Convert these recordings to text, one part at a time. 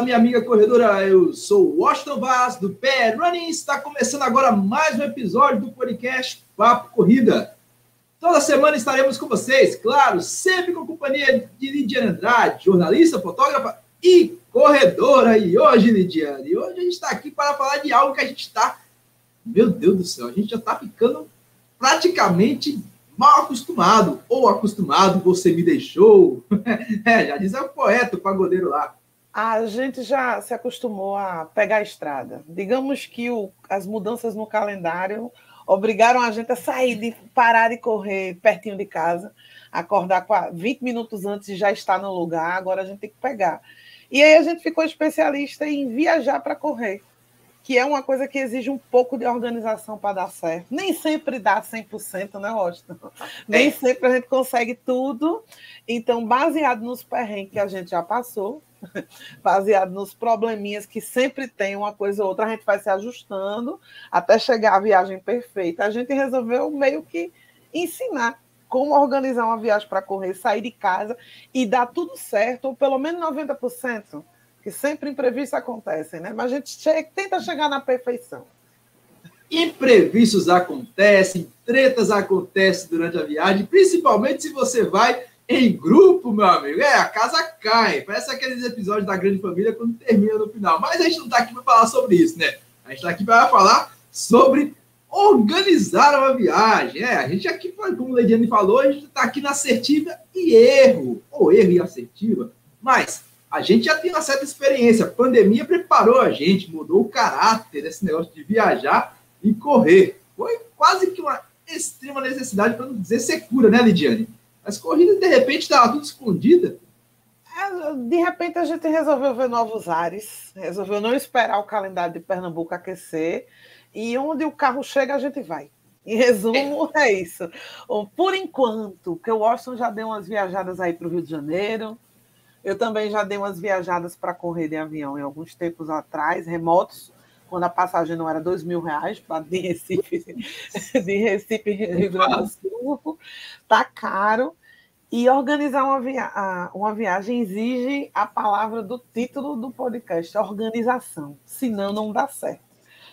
fala, minha amiga corredora. Eu sou o Washington Vaz, do Pé Running. Está começando agora mais um episódio do podcast Papo Corrida. Toda semana estaremos com vocês, claro, sempre com a companhia de Lidiane Andrade, jornalista, fotógrafa e corredora. E hoje, Lidiane, hoje a gente está aqui para falar de algo que a gente está. Meu Deus do céu, a gente já está ficando praticamente mal acostumado, ou acostumado, você me deixou. é, já diz o poeta, o pagodeiro lá. A gente já se acostumou a pegar a estrada. Digamos que o, as mudanças no calendário obrigaram a gente a sair, de parar de correr pertinho de casa, acordar 20 minutos antes e já estar no lugar, agora a gente tem que pegar. E aí a gente ficou especialista em viajar para correr que é uma coisa que exige um pouco de organização para dar certo. Nem sempre dá 100%, né? Nem é. sempre a gente consegue tudo. Então, baseado nos perrengues que a gente já passou, baseado nos probleminhas que sempre tem uma coisa ou outra, a gente vai se ajustando até chegar à viagem perfeita. A gente resolveu meio que ensinar como organizar uma viagem para correr, sair de casa e dar tudo certo, ou pelo menos 90% que sempre imprevistos acontecem, né? Mas a gente chega, tenta chegar na perfeição. Imprevistos acontecem, tretas acontecem durante a viagem, principalmente se você vai em grupo, meu amigo. É, a casa cai. Parece aqueles episódios da Grande Família quando termina no final. Mas a gente não está aqui para falar sobre isso, né? A gente está aqui para falar sobre organizar uma viagem. É, a gente aqui, como o Leidiane falou, a gente está aqui na assertiva e erro, ou erro e assertiva. Mas a gente já tem uma certa experiência. A pandemia preparou a gente, mudou o caráter desse negócio de viajar e correr. Foi quase que uma extrema necessidade, para não dizer secura, né, Lidiane? As corridas, de repente, estavam tudo escondida. É, de repente, a gente resolveu ver novos ares, resolveu não esperar o calendário de Pernambuco aquecer, e onde o carro chega, a gente vai. Em resumo, é isso. Por enquanto, que o Washington já deu umas viajadas aí para o Rio de Janeiro, eu também já dei umas viajadas para correr de avião em alguns tempos atrás, remotos, quando a passagem não era dois mil reais para de Recife, de Recife, Rio Grande do Sul, tá caro. E organizar uma, via uma viagem exige a palavra do título do podcast, organização. Senão não dá certo.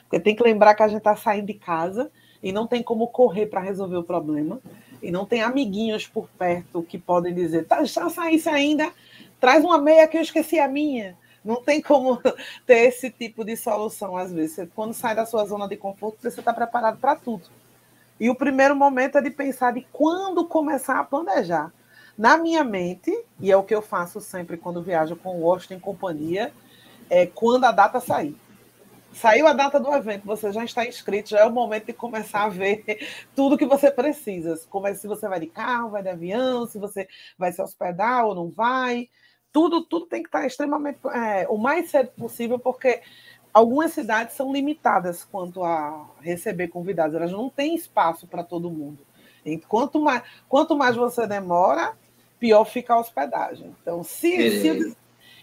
Porque tem que lembrar que a gente está saindo de casa e não tem como correr para resolver o problema. E não tem amiguinhos por perto que podem dizer, tá, já saísse ainda, traz uma meia que eu esqueci a minha. Não tem como ter esse tipo de solução, às vezes. Você, quando sai da sua zona de conforto, você está preparado para tudo. E o primeiro momento é de pensar de quando começar a planejar. Na minha mente, e é o que eu faço sempre quando viajo com o Washington em companhia, é quando a data sair. Saiu a data do evento, você já está inscrito, já é o momento de começar a ver tudo que você precisa. Como é, se você vai de carro, vai de avião, se você vai se hospedar ou não vai tudo, tudo tem que estar extremamente é, o mais cedo possível, porque algumas cidades são limitadas quanto a receber convidados, elas não têm espaço para todo mundo. E quanto mais, quanto mais você demora, pior fica a hospedagem. Então, se, se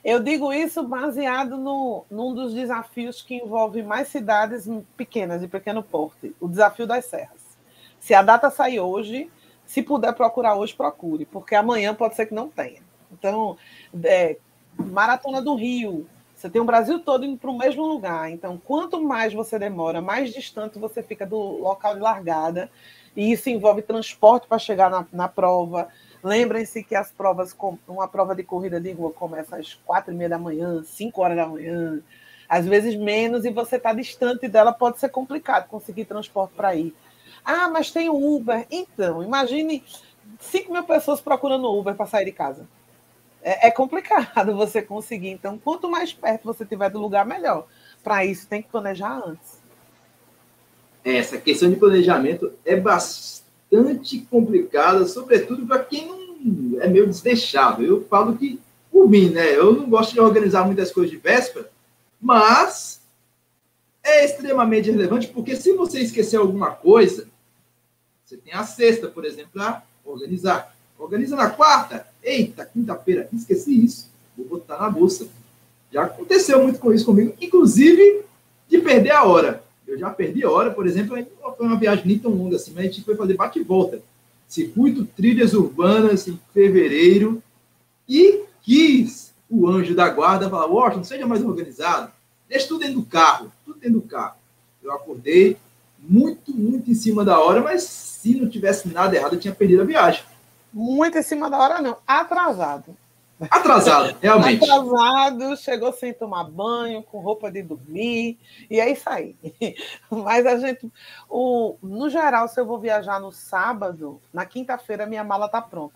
eu digo isso baseado no, num dos desafios que envolve mais cidades pequenas e pequeno porte, o desafio das serras. Se a data sair hoje, se puder procurar hoje, procure, porque amanhã pode ser que não tenha. Então, é, Maratona do Rio, você tem o Brasil todo indo para o mesmo lugar. Então, quanto mais você demora, mais distante você fica do local de largada. E isso envolve transporte para chegar na, na prova. Lembrem-se que as provas, uma prova de corrida de rua começa às quatro e meia da manhã, cinco horas da manhã, às vezes menos, e você está distante dela, pode ser complicado conseguir transporte para ir. Ah, mas tem o Uber. Então, imagine 5 mil pessoas procurando Uber para sair de casa é, é complicado você conseguir. Então, quanto mais perto você tiver do lugar, melhor. Para isso, tem que planejar antes. Essa questão de planejamento é bastante complicada, sobretudo para quem não é meio desleixado. Eu falo que, por mim, né? Eu não gosto de organizar muitas coisas de véspera, mas é extremamente relevante, porque se você esquecer alguma coisa, você tem a sexta, por exemplo, para organizar. Organiza na quarta. Eita, quinta-feira, esqueci isso. Vou botar na bolsa. Já aconteceu muito com isso comigo, inclusive de perder a hora. Eu já perdi a hora, por exemplo, foi uma viagem nem tão longa assim, mas a gente foi fazer bate e volta. Circuito Trilhas Urbanas em fevereiro e quis o anjo da guarda fala, Washington, seja mais organizado, deixa tudo dentro do carro, tudo dentro do carro. Eu acordei muito, muito em cima da hora, mas se não tivesse nada errado, eu tinha perdido a viagem. Muito em cima da hora, não. Atrasado. Atrasado, realmente. Atrasado, chegou sem tomar banho, com roupa de dormir, e é isso aí. Mas a gente, o, no geral, se eu vou viajar no sábado, na quinta-feira minha mala está pronta.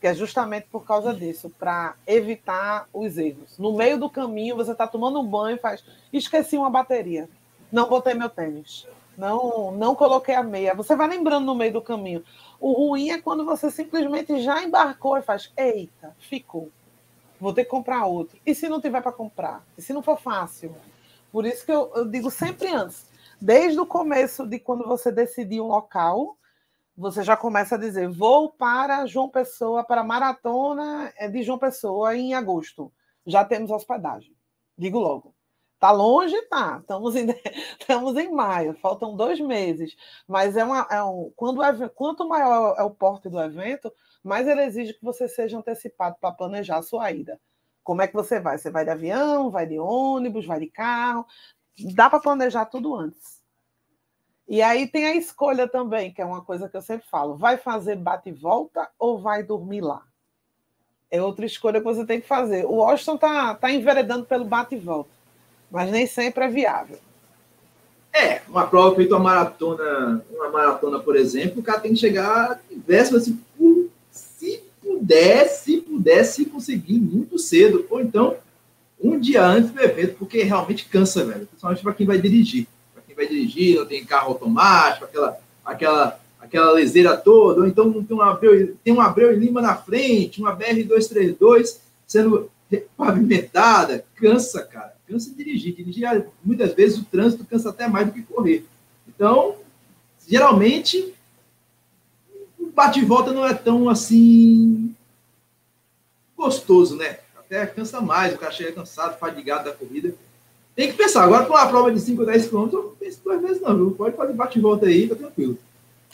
Que é justamente por causa disso, para evitar os erros. No meio do caminho, você está tomando um banho e faz. Esqueci uma bateria. Não botei meu tênis. Não, não coloquei a meia. Você vai lembrando no meio do caminho. O ruim é quando você simplesmente já embarcou e faz, eita, ficou. Vou ter que comprar outro. E se não tiver para comprar? E se não for fácil? Por isso que eu, eu digo sempre antes, desde o começo de quando você decidir um local, você já começa a dizer: vou para João Pessoa, para a maratona de João Pessoa em agosto. Já temos hospedagem. Digo logo. Tá longe, tá. Estamos em, estamos em maio, faltam dois meses. Mas é, uma, é um. Quando o, quanto maior é o porte do evento, mais ele exige que você seja antecipado para planejar a sua ida. Como é que você vai? Você vai de avião, vai de ônibus, vai de carro? Dá para planejar tudo antes. E aí tem a escolha também, que é uma coisa que eu sempre falo: vai fazer bate e volta ou vai dormir lá? É outra escolha que você tem que fazer. O Washington está tá enveredando pelo bate e volta mas nem sempre é viável. É, uma prova feita uma maratona, uma maratona, por exemplo, o cara tem que chegar véspera, assim, se puder, se puder, se conseguir muito cedo, ou então um dia antes do evento, porque realmente cansa, velho. Principalmente para quem vai dirigir. Para quem vai dirigir, não tem carro automático, aquela, aquela, aquela leseira toda, ou então tem um Abreu, tem um Abreu e Lima na frente, uma BR-232 sendo pavimentada, cansa, cara cansa dirigir. Dirigir, muitas vezes, o trânsito cansa até mais do que correr. Então, geralmente, o bate e volta não é tão assim gostoso, né? Até cansa mais, o cara chega cansado, fadigado da corrida. Tem que pensar. Agora, com uma prova de 5 ou 10 km, eu penso duas vezes não, viu? Pode fazer bate e volta aí, tá tranquilo.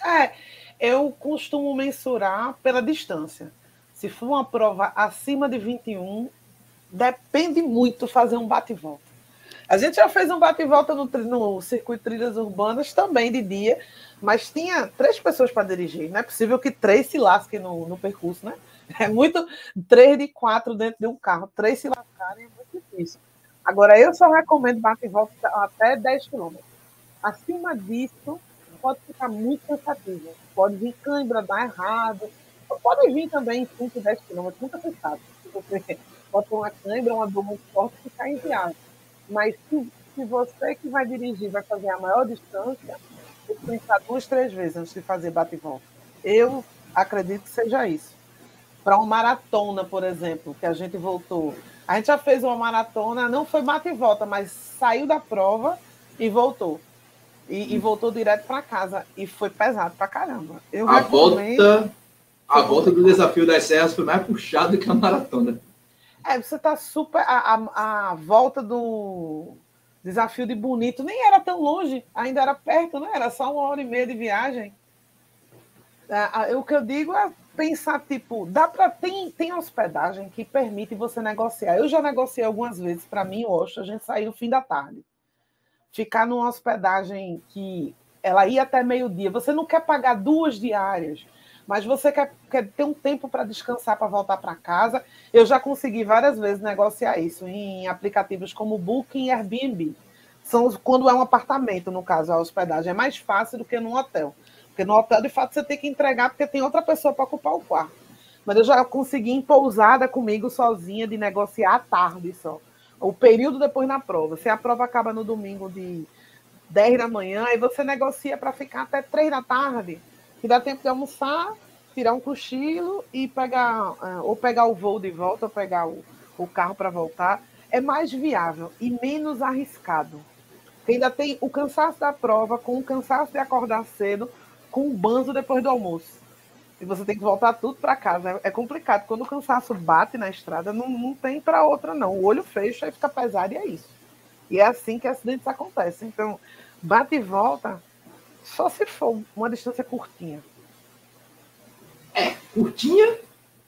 É, eu costumo mensurar pela distância. Se for uma prova acima de 21, depende muito fazer um bate-volta. A gente já fez um bate-volta no, no circuito Trilhas Urbanas também de dia, mas tinha três pessoas para dirigir. Não é possível que três se lasquem no, no percurso, né? É muito. Três de quatro dentro de um carro, três se lascarem é muito difícil. Agora, eu só recomendo bate-volta até 10 km. Acima disso, pode ficar muito cansativo. Pode vir cãibra, dar errado. Pode vir também 5, 10 km, nunca se. Bota uma câimbra, uma dor muito forte, fica inviável. Mas se, se você que vai dirigir vai fazer a maior distância, tem que pensar duas, três vezes antes de fazer bate e volta. Eu acredito que seja isso. Para uma maratona, por exemplo, que a gente voltou. A gente já fez uma maratona, não foi bate e volta, mas saiu da prova e voltou. E, e voltou direto para casa. E foi pesado para caramba. Eu a volta, a volta do desafio das serras foi mais puxado que a maratona. É, você tá super. A, a, a, volta do desafio de Bonito nem era tão longe, ainda era perto, né? Era só uma hora e meia de viagem. É, o que eu digo é pensar, tipo, dá para tem, tem hospedagem que permite você negociar. Eu já negociei algumas vezes, para mim, hoje, a gente saiu fim da tarde. Ficar numa hospedagem que ela ia até meio-dia. Você não quer pagar duas diárias mas você quer, quer ter um tempo para descansar, para voltar para casa. Eu já consegui várias vezes negociar isso em aplicativos como Booking e Airbnb. São quando é um apartamento, no caso, a hospedagem é mais fácil do que num hotel. Porque no hotel, de fato, você tem que entregar porque tem outra pessoa para ocupar o quarto. Mas eu já consegui em pousada comigo sozinha de negociar à tarde só. O período depois na prova. Se a prova acaba no domingo de 10 da manhã, aí você negocia para ficar até 3 da tarde que dá tempo de almoçar, tirar um cochilo e pegar, é, ou pegar o voo de volta, ou pegar o, o carro para voltar, é mais viável e menos arriscado. ainda tem o cansaço da prova, com o cansaço de acordar cedo, com o banzo depois do almoço. E você tem que voltar tudo para casa. É complicado. Quando o cansaço bate na estrada, não, não tem para outra, não. O olho fecha e fica pesado e é isso. E é assim que acidentes acontecem. Então, bate e volta só se for uma distância curtinha. É, curtinha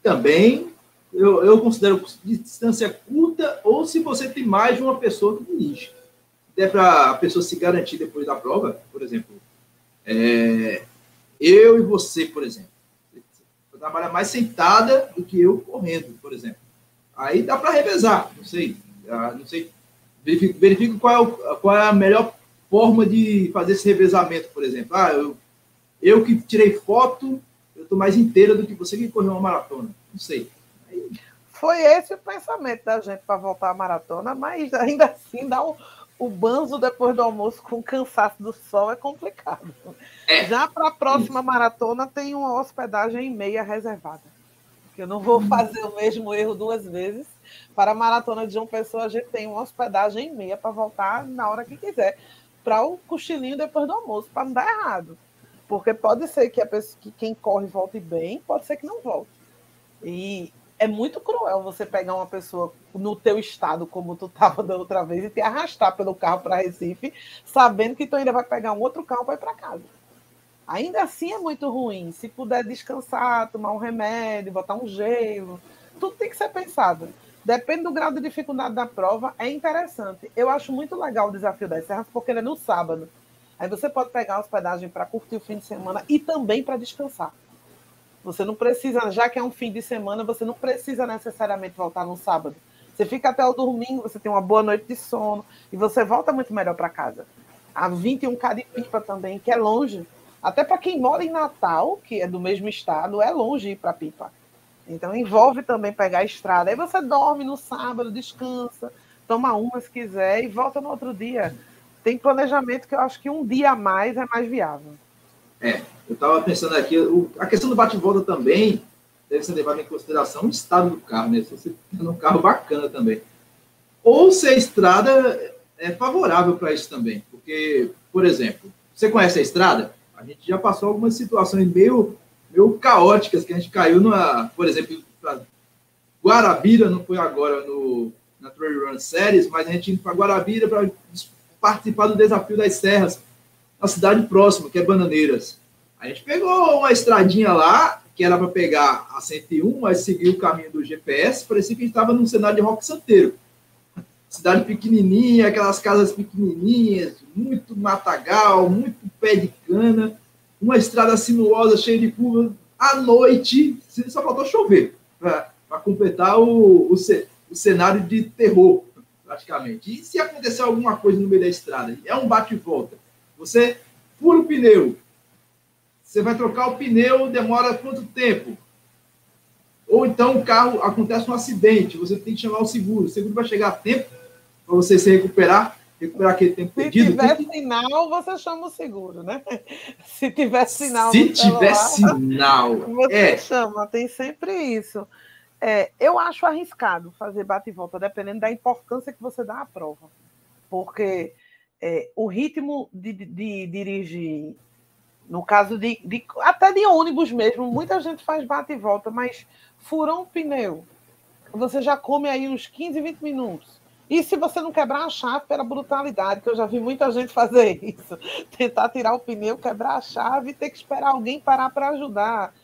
também, eu, eu considero distância curta ou se você tem mais de uma pessoa que dirige. Até para a pessoa se garantir depois da prova, por exemplo, é, eu e você, por exemplo. Você trabalha mais sentada do que eu correndo, por exemplo. Aí dá para revezar, não sei. Ah, não sei. Verifico, verifico qual, é o, qual é a melhor forma de fazer esse revezamento, por exemplo. Ah, eu, eu que tirei foto, eu estou mais inteira do que você que correu uma maratona. Não sei. Aí... Foi esse o pensamento da gente para voltar à maratona, mas ainda assim dá um, o banzo depois do almoço com cansaço do sol é complicado. É. Já para a próxima maratona tem uma hospedagem em meia reservada. Eu não vou fazer o mesmo erro duas vezes. Para a maratona de João Pessoa, a gente tem uma hospedagem em meia para voltar na hora que quiser. Para o cochilinho depois do almoço, para não dar errado. Porque pode ser que, a pessoa, que quem corre volte bem, pode ser que não volte. E é muito cruel você pegar uma pessoa no teu estado, como tu estava da outra vez, e te arrastar pelo carro para Recife, sabendo que tu ainda vai pegar um outro carro para ir para casa. Ainda assim é muito ruim. Se puder descansar, tomar um remédio, botar um gelo, tudo tem que ser pensado. Depende do grau de dificuldade da prova, é interessante. Eu acho muito legal o desafio das serras, porque ele é no sábado. Aí você pode pegar a hospedagem para curtir o fim de semana e também para descansar. Você não precisa, já que é um fim de semana, você não precisa necessariamente voltar no sábado. Você fica até o domingo, você tem uma boa noite de sono e você volta muito melhor para casa. A 21K de Pipa também, que é longe. Até para quem mora em Natal, que é do mesmo estado, é longe ir para Pipa. Então envolve também pegar a estrada. Aí você dorme no sábado, descansa, toma uma se quiser e volta no outro dia. Tem planejamento que eu acho que um dia a mais é mais viável. É, eu estava pensando aqui, o, a questão do bate-volta também deve ser levada em consideração o estado do carro, né? Se você tem um carro bacana também. Ou se a estrada é favorável para isso também. Porque, por exemplo, você conhece a estrada? A gente já passou algumas situações meio, meio caóticas que a gente caiu numa, por exemplo, Guarabira, não foi agora no, na Trail Run Series, mas a gente indo para Guarabira para participar do desafio das serras na cidade próxima, que é Bananeiras. A gente pegou uma estradinha lá, que era para pegar a 101, mas seguiu o caminho do GPS, parecia que a gente estava num cenário de rock santeiro. Cidade pequenininha, aquelas casas pequenininhas, muito matagal, muito pé de cana, uma estrada sinuosa, cheia de curvas. À noite, só faltou chover para completar o, o, o cenário de terror, praticamente. E se acontecer alguma coisa no meio da estrada? É um bate-volta você fura o pneu. Você vai trocar o pneu, demora quanto tempo? Ou então o carro acontece um acidente, você tem que chamar o seguro. O seguro vai chegar a tempo para você se recuperar, recuperar aquele tempo se perdido. Se tiver sinal, você chama o seguro, né? Se tiver sinal. Se tiver celular, sinal. Você é. chama, tem sempre isso. É, eu acho arriscado fazer bate e volta, dependendo da importância que você dá à prova. Porque é, o ritmo de, de, de, dirigir, no caso de, de, até de ônibus mesmo, muita gente faz bate e volta, mas furou um pneu, você já come aí uns 15, 20 minutos. E se você não quebrar a chave pela brutalidade, que eu já vi muita gente fazer isso, tentar tirar o pneu, quebrar a chave e ter que esperar alguém parar para ajudar.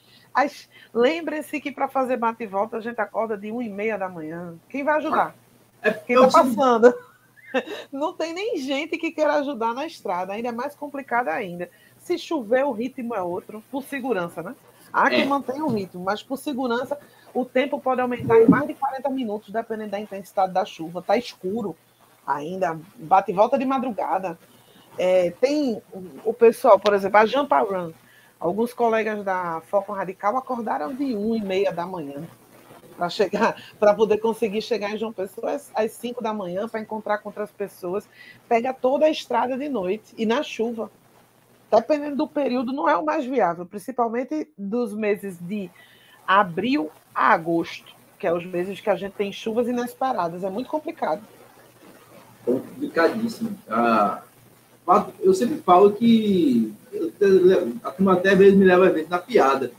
Lembre-se que para fazer bate e volta a gente acorda de 1 e meia da manhã. Quem vai ajudar? É, Quem está passando? Não tem nem gente que queira ajudar na estrada, ainda é mais complicado ainda. Se chover, o ritmo é outro, por segurança, né? Há que é. manter o ritmo, mas por segurança, o tempo pode aumentar em mais de 40 minutos, dependendo da intensidade da chuva. Está escuro ainda, bate e volta de madrugada. É, tem o pessoal, por exemplo, a Jampa Run. Alguns colegas da Foco Radical acordaram de 1 e meia da manhã para chegar, para poder conseguir chegar em João Pessoa às 5 da manhã para encontrar com outras pessoas, pega toda a estrada de noite e na chuva. Dependendo do período, não é o mais viável, principalmente dos meses de abril a agosto, que é os meses que a gente tem chuvas inesperadas. É muito complicado. Complicadíssimo. Ah, eu sempre falo que a turma até vezes me leva ver na piada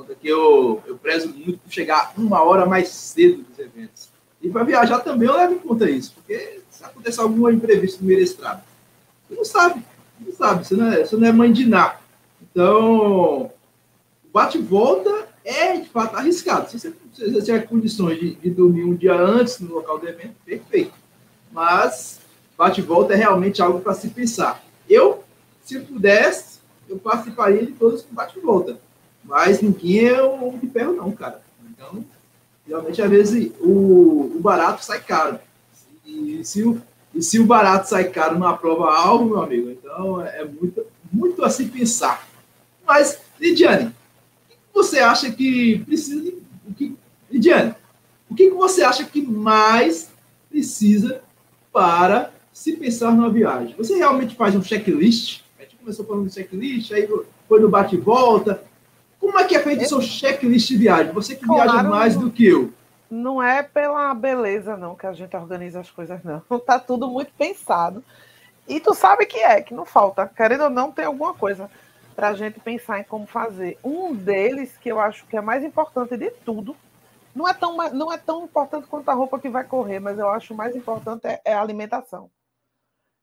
conta que eu, eu prezo muito por chegar uma hora mais cedo dos eventos. E para viajar também eu levo em conta isso, porque se acontecer algum imprevisto no meio da estrada, você não sabe, não sabe, você não é, você não é mãe de nada. Então, bate-volta é de fato arriscado. Se você, tiver condições de, de, dormir um dia antes no local do evento, perfeito. Mas bate-volta é realmente algo para se pensar. Eu, se pudesse, eu participaria de todos com bate-volta. Mas ninguém é o de ferro, não, cara. Então, realmente, às vezes, o, o barato sai caro. E se o, e se o barato sai caro numa prova alvo, meu amigo, então é muito, muito a se pensar. Mas, Lidiane, você acha que precisa de. O que, Lidiane, o que você acha que mais precisa para se pensar numa viagem? Você realmente faz um checklist? A gente começou falando de checklist, aí foi no bate volta. Como é que é feito o seu checklist de viagem? Você que claro, viaja mais do que eu. Não é pela beleza, não, que a gente organiza as coisas, não. Tá tudo muito pensado. E tu sabe que é, que não falta. Querendo ou não, tem alguma coisa para a gente pensar em como fazer. Um deles, que eu acho que é mais importante de tudo, não é tão, não é tão importante quanto a roupa que vai correr, mas eu acho mais importante é, é a alimentação.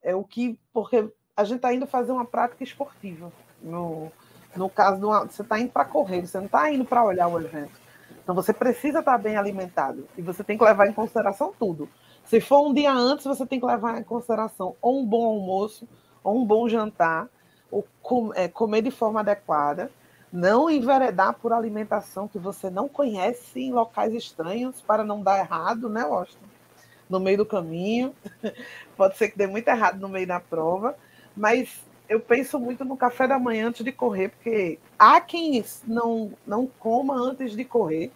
É o que, porque a gente está indo fazer uma prática esportiva. No, no caso, uma, você está indo para correr, você não está indo para olhar o evento. Então você precisa estar tá bem alimentado e você tem que levar em consideração tudo. Se for um dia antes, você tem que levar em consideração ou um bom almoço, ou um bom jantar, o com, é, comer de forma adequada, não enveredar por alimentação que você não conhece em locais estranhos para não dar errado, né, Austin? No meio do caminho. Pode ser que dê muito errado no meio da prova, mas eu penso muito no café da manhã antes de correr, porque há quem não, não coma antes de correr,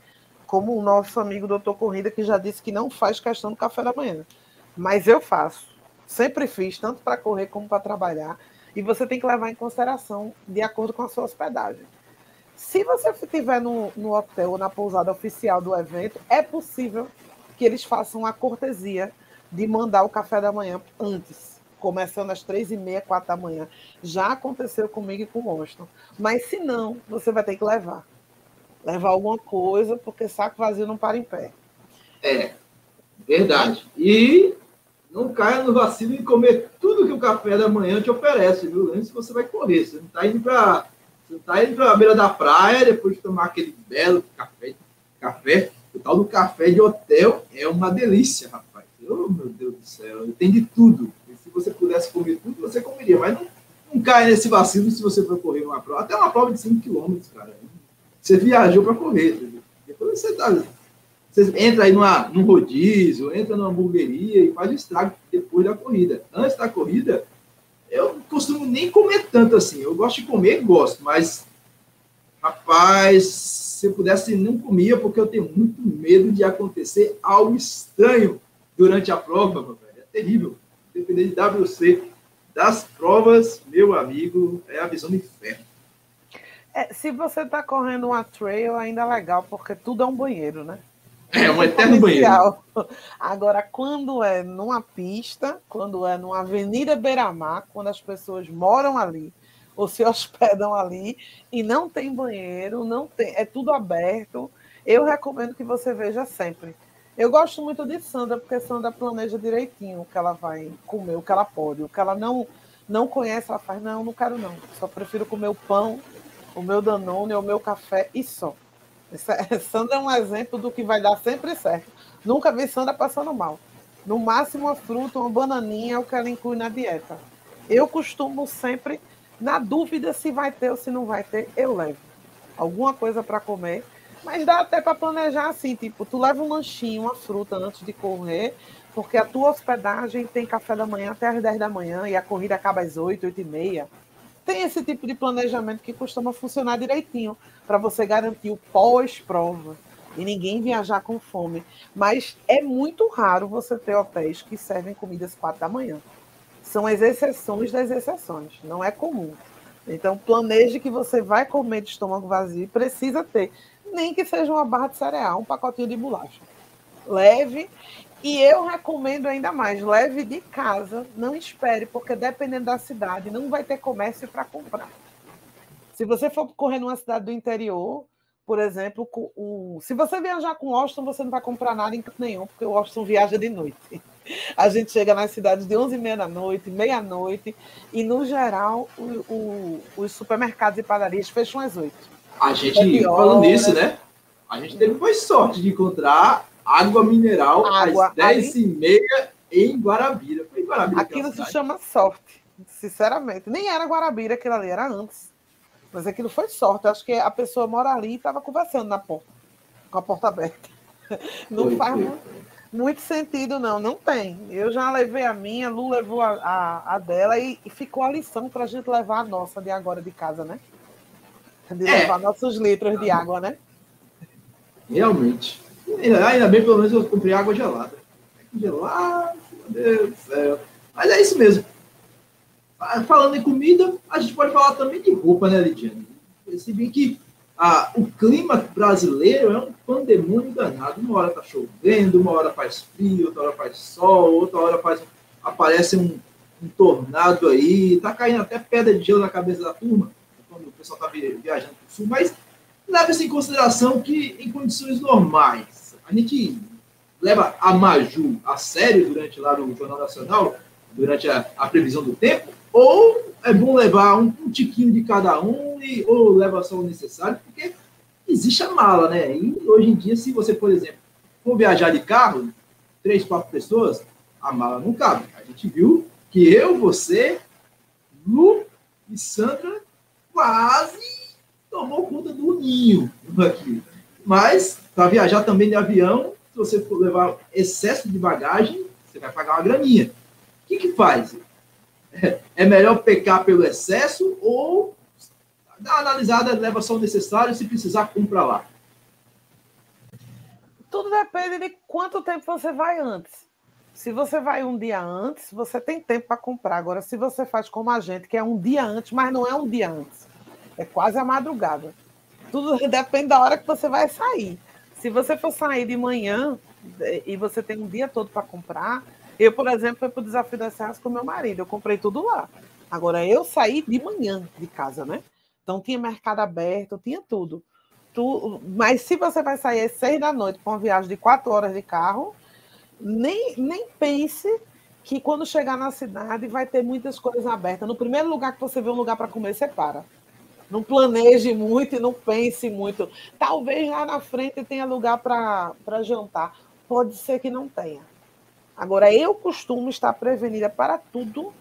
como o nosso amigo doutor Corrida, que já disse que não faz questão do café da manhã. Mas eu faço. Sempre fiz, tanto para correr como para trabalhar e você tem que levar em consideração de acordo com a sua hospedagem. Se você estiver no, no hotel ou na pousada oficial do evento, é possível que eles façam a cortesia de mandar o café da manhã antes, começando às três e meia, quatro da manhã. Já aconteceu comigo e com o Washington. Mas se não, você vai ter que levar. Levar alguma coisa, porque saco vazio não para em pé. É, verdade. E não caia no vacilo de comer tudo que o café da manhã te oferece, viu? Antes você vai correr. Você não está indo para tá indo para a beira da praia depois de tomar aquele belo café. Café, o tal do café de hotel é uma delícia, rapaz. Oh, meu Deus do céu, tem de tudo. E se você pudesse comer tudo, você comeria, mas não, não nesse vacilo se você for correr uma prova. Até uma prova de 5 km, cara. Você viajou para correr. Depois você está você entra aí numa, num rodízio, entra numa hamburgueria e faz o estrago depois da corrida. Antes da corrida, eu não costumo nem comer tanto assim. Eu gosto de comer, gosto, mas, rapaz, se eu pudesse, não comia, porque eu tenho muito medo de acontecer algo estranho durante a prova, velho. É terrível. Depender de WC das provas, meu amigo, é a visão do inferno. É, se você está correndo uma trail, ainda é legal, porque tudo é um banheiro, né? É um eterno banheiro. Agora, quando é numa pista, quando é numa avenida beira-mar, quando as pessoas moram ali ou se hospedam ali e não tem banheiro, não tem, é tudo aberto, eu recomendo que você veja sempre. Eu gosto muito de Sandra, porque Sandra planeja direitinho o que ela vai comer, o que ela pode. O que ela não, não conhece, ela faz, não, não quero não. Só prefiro comer o pão, o meu Danone, o meu café e só. Sandra é um exemplo do que vai dar sempre certo. Nunca vi Sandra passando mal. No máximo, uma fruta, uma bananinha é o que ela inclui na dieta. Eu costumo sempre, na dúvida se vai ter ou se não vai ter, eu levo alguma coisa para comer. Mas dá até para planejar assim, tipo, tu leva um lanchinho, uma fruta antes de correr, porque a tua hospedagem tem café da manhã até às 10 da manhã e a corrida acaba às 8, 8 e meia. Tem esse tipo de planejamento que costuma funcionar direitinho para você garantir o pós-prova e ninguém viajar com fome. Mas é muito raro você ter hotéis que servem comidas quatro da manhã. São as exceções das exceções, não é comum. Então, planeje que você vai comer de estômago vazio e precisa ter, nem que seja uma barra de cereal, um pacotinho de bolacha. Leve e eu recomendo ainda mais, leve de casa, não espere, porque dependendo da cidade, não vai ter comércio para comprar. Se você for correr numa cidade do interior, por exemplo, o, se você viajar com o Austin, você não vai comprar nada em canto nenhum, porque o Austin viaja de noite. A gente chega nas cidades de 11h30 da noite, meia-noite, e no geral o, o, os supermercados e padarias fecham às 8. A gente, falando nisso, né? A gente teve foi sorte de encontrar água mineral água, às 10h30 em Guarabira. Foi em Guarabira aquilo se chama sorte, sinceramente. Nem era Guarabira aquilo ali, era antes. Mas aquilo foi sorte. Eu acho que a pessoa mora ali e estava conversando na porta, com a porta aberta. Não foi, faz muito, muito, sentido, não. Não tem. Eu já levei a minha, Lu levou a, a, a dela e, e, ficou a lição para a gente levar a nossa de agora de casa, né? De é. levar nossos litros de água, né? Realmente. Ainda bem, pelo menos, eu comprei água gelada. Gelada, meu Deus. Mas é isso mesmo. Falando em comida, a gente pode falar também de roupa, né, Lidiane? Percebi que ah, o clima brasileiro é um pandemônio danado. Uma hora tá chovendo, uma hora faz frio, outra hora faz sol, outra hora faz, aparece um, um tornado aí, tá caindo até pedra de gelo na cabeça da turma, quando o pessoal tá viajando para o sul, mas leva-se em consideração que em condições normais, a gente leva a Maju a sério durante lá no Jornal Nacional, durante a, a previsão do tempo, ou é bom levar um, um tiquinho de cada um, e, ou leva só o necessário, porque existe a mala, né? E hoje em dia, se você, por exemplo, for viajar de carro, três, quatro pessoas, a mala não cabe. A gente viu que eu, você, Lu e Sandra quase tomou conta do ninho aqui. Mas, para viajar também de avião, se você for levar excesso de bagagem, você vai pagar uma graninha. O que, que faz? É melhor pecar pelo excesso ou dar uma analisada, leva só o necessário, se precisar, compra lá? Tudo depende de quanto tempo você vai antes. Se você vai um dia antes, você tem tempo para comprar. Agora, se você faz como a gente, que é um dia antes, mas não é um dia antes, é quase a madrugada. Tudo depende da hora que você vai sair. Se você for sair de manhã e você tem um dia todo para comprar, eu, por exemplo, fui para o Desafio das Serras com meu marido, eu comprei tudo lá. Agora, eu saí de manhã de casa, né? Então, tinha mercado aberto, tinha tudo. Tu, mas se você vai sair às seis da noite para uma viagem de quatro horas de carro, nem, nem pense que quando chegar na cidade vai ter muitas coisas abertas. No primeiro lugar que você vê um lugar para comer, você para. Não planeje muito e não pense muito. Talvez lá na frente tenha lugar para jantar. Pode ser que não tenha. Agora, eu costumo estar prevenida para tudo,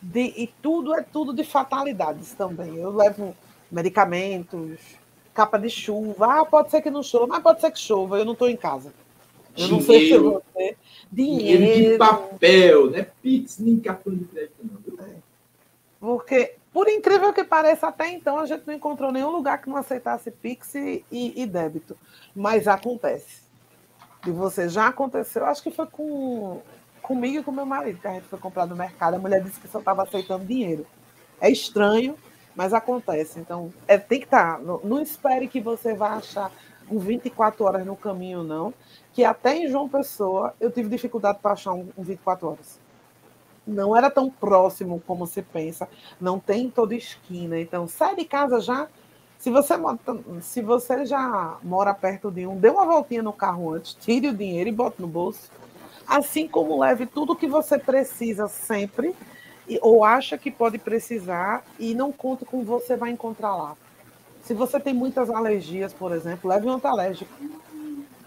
de, e tudo é tudo de fatalidades também. Eu levo medicamentos, capa de chuva. Ah, pode ser que não chova, mas pode ser que chova, eu não estou em casa. Eu não sei se você. Dinheiro. Dinheiro de papel, não é Pix nem cartão de crédito, não. É. Porque, por incrível que pareça, até então a gente não encontrou nenhum lugar que não aceitasse Pix e, e débito. Mas acontece de você já aconteceu, acho que foi com, comigo e com meu marido, que a gente foi comprar no mercado. A mulher disse que só estava aceitando dinheiro. É estranho, mas acontece. Então, é, tem que estar. Tá, não, não espere que você vá achar um 24 horas no caminho, não. Que até em João Pessoa eu tive dificuldade para achar um, um 24 horas. Não era tão próximo como você pensa. Não tem em toda esquina. Então, sai de casa já se você, se você já mora perto de um, dê uma voltinha no carro antes, tire o dinheiro e bote no bolso. Assim como leve tudo que você precisa sempre, ou acha que pode precisar, e não conte com você vai encontrar lá. Se você tem muitas alergias, por exemplo, leve um antialérgico.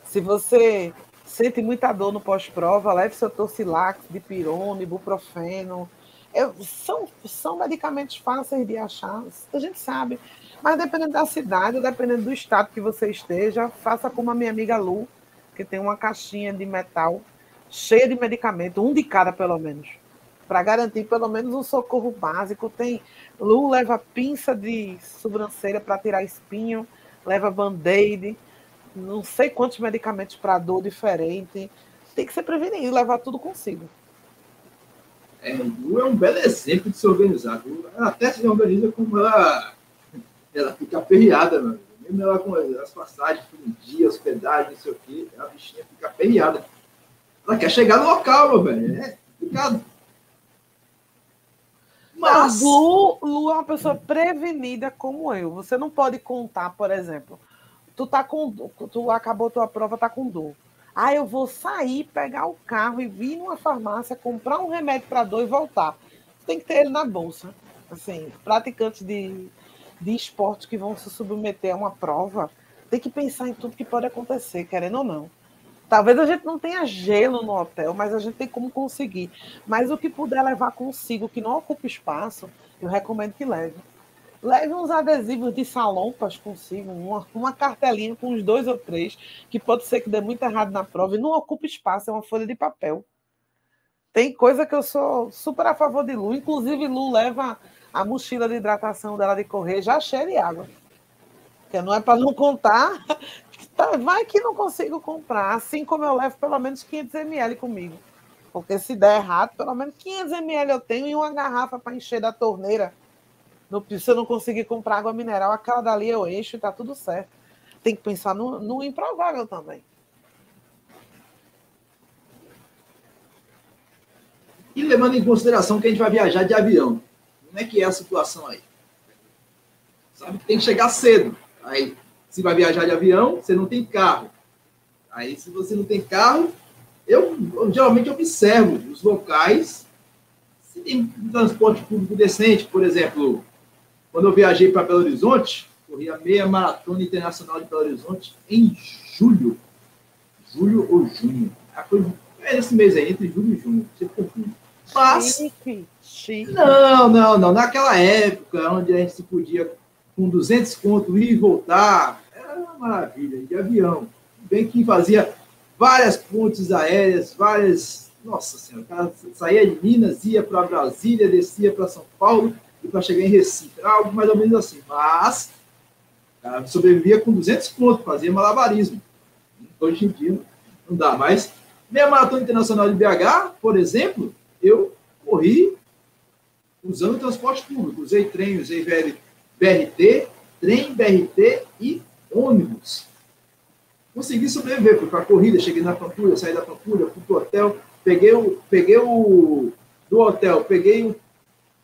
Se você sente muita dor no pós-prova, leve seu Torcilax, dipirona, ibuprofeno. É, são, são medicamentos fáceis de achar, a gente sabe. Mas dependendo da cidade, dependendo do estado que você esteja, faça como a minha amiga Lu, que tem uma caixinha de metal cheia de medicamento, um de cada pelo menos, para garantir pelo menos um socorro básico. Tem Lu leva pinça de sobrancelha para tirar espinho, leva band-aid, não sei quantos medicamentos para dor diferente. Tem que ser prevenido, levar tudo consigo. É, Lu é um belo exemplo de se organizar. Ela até se organiza como ela ela fica aperreada, mano. Mesmo ela com as passagens por um dia, hospedagem, não sei o quê, a bichinha fica aperreada. Ela quer chegar no local, meu velho. É complicado. Mas... Lu, Lu é uma pessoa prevenida como eu. Você não pode contar, por exemplo, tu tá com tu acabou tua prova, tá com dor. Ah, eu vou sair, pegar o carro e vir numa farmácia, comprar um remédio para dor e voltar. Tem que ter ele na bolsa. Assim, praticantes de de esportes que vão se submeter a uma prova, tem que pensar em tudo que pode acontecer, querendo ou não. Talvez a gente não tenha gelo no hotel, mas a gente tem como conseguir. Mas o que puder levar consigo, que não ocupa espaço, eu recomendo que leve. Leve uns adesivos de salompas consigo, uma, uma cartelinha com uns dois ou três, que pode ser que dê muito errado na prova, e não ocupa espaço, é uma folha de papel. Tem coisa que eu sou super a favor de Lu, inclusive Lu leva a mochila de hidratação dela de correr já cheia de água. Que não é para não contar, tá, vai que não consigo comprar, assim como eu levo pelo menos 500 ml comigo. Porque se der errado, pelo menos 500 ml eu tenho e uma garrafa para encher da torneira. No, se eu não conseguir comprar água mineral, aquela dali eu encho e tá tudo certo. Tem que pensar no, no improvável também. E levando em consideração que a gente vai viajar de avião, como é que é a situação aí? Sabe que tem que chegar cedo. Aí, se vai viajar de avião, você não tem carro. Aí, se você não tem carro, eu, geralmente observo os locais se tem transporte público decente. Por exemplo, quando eu viajei para Belo Horizonte, corri a meia maratona internacional de Belo Horizonte em julho. Julho ou junho. É esse mês aí, entre julho e junho. Mas. Chique, chique. Não, não, não. Naquela época, onde a gente podia, com 200 conto, ir e voltar, era uma maravilha, de avião. Bem que fazia várias pontes aéreas, várias. Nossa Senhora, o cara saía de Minas, ia para Brasília, descia para São Paulo e para chegar em Recife. Era algo mais ou menos assim. Mas, cara sobrevivia com 200 pontos, fazia malabarismo. Hoje em dia, não dá mais. Meia Maratona Internacional de BH, por exemplo, eu corri usando o transporte público. Usei trem, usei BRT, trem, BRT e ônibus. Consegui sobreviver, fui para a corrida, cheguei na Pampulha, saí da Pampulha, fui para o hotel, peguei o, peguei o do hotel, peguei o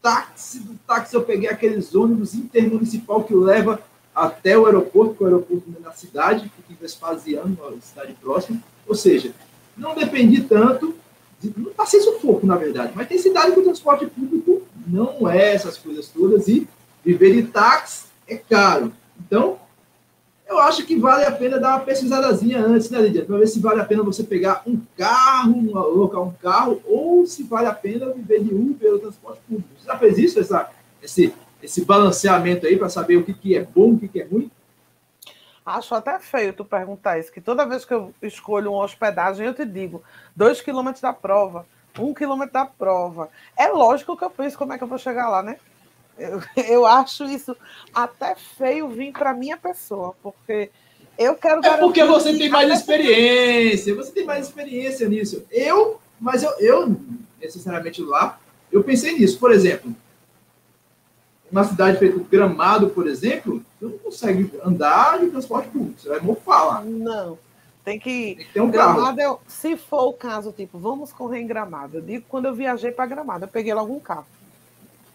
táxi, do táxi eu peguei aqueles ônibus intermunicipal que leva até o aeroporto, que é o aeroporto na cidade, fica em Vespasiano, uma cidade próxima. Ou seja, não dependi tanto não passei sufoco, na verdade, mas tem cidade que o transporte público não é essas coisas todas e viver de táxi é caro. Então, eu acho que vale a pena dar uma pesquisadazinha antes, né, Lidia? Para ver se vale a pena você pegar um carro, alocar um carro, ou se vale a pena viver de Uber ou transporte público. Você já fez isso, essa, esse, esse balanceamento aí, para saber o que, que é bom, o que, que é ruim? Acho até feio tu perguntar isso, que toda vez que eu escolho uma hospedagem, eu te digo, dois quilômetros da prova, um quilômetro da prova. É lógico que eu penso como é que eu vou chegar lá, né? Eu, eu acho isso até feio vir para minha pessoa, porque eu quero. É porque você tem mais experiência, você tem mais experiência nisso. Eu, mas eu, eu necessariamente lá, eu pensei nisso. Por exemplo, uma cidade feita gramado, por exemplo, você não consegue andar de transporte público, você vai mofar lá. Não. Tem que, tem que ter um gramado, carro. É, se for o caso, tipo, vamos correr em gramado. Eu digo quando eu viajei para gramado, eu peguei logo um carro.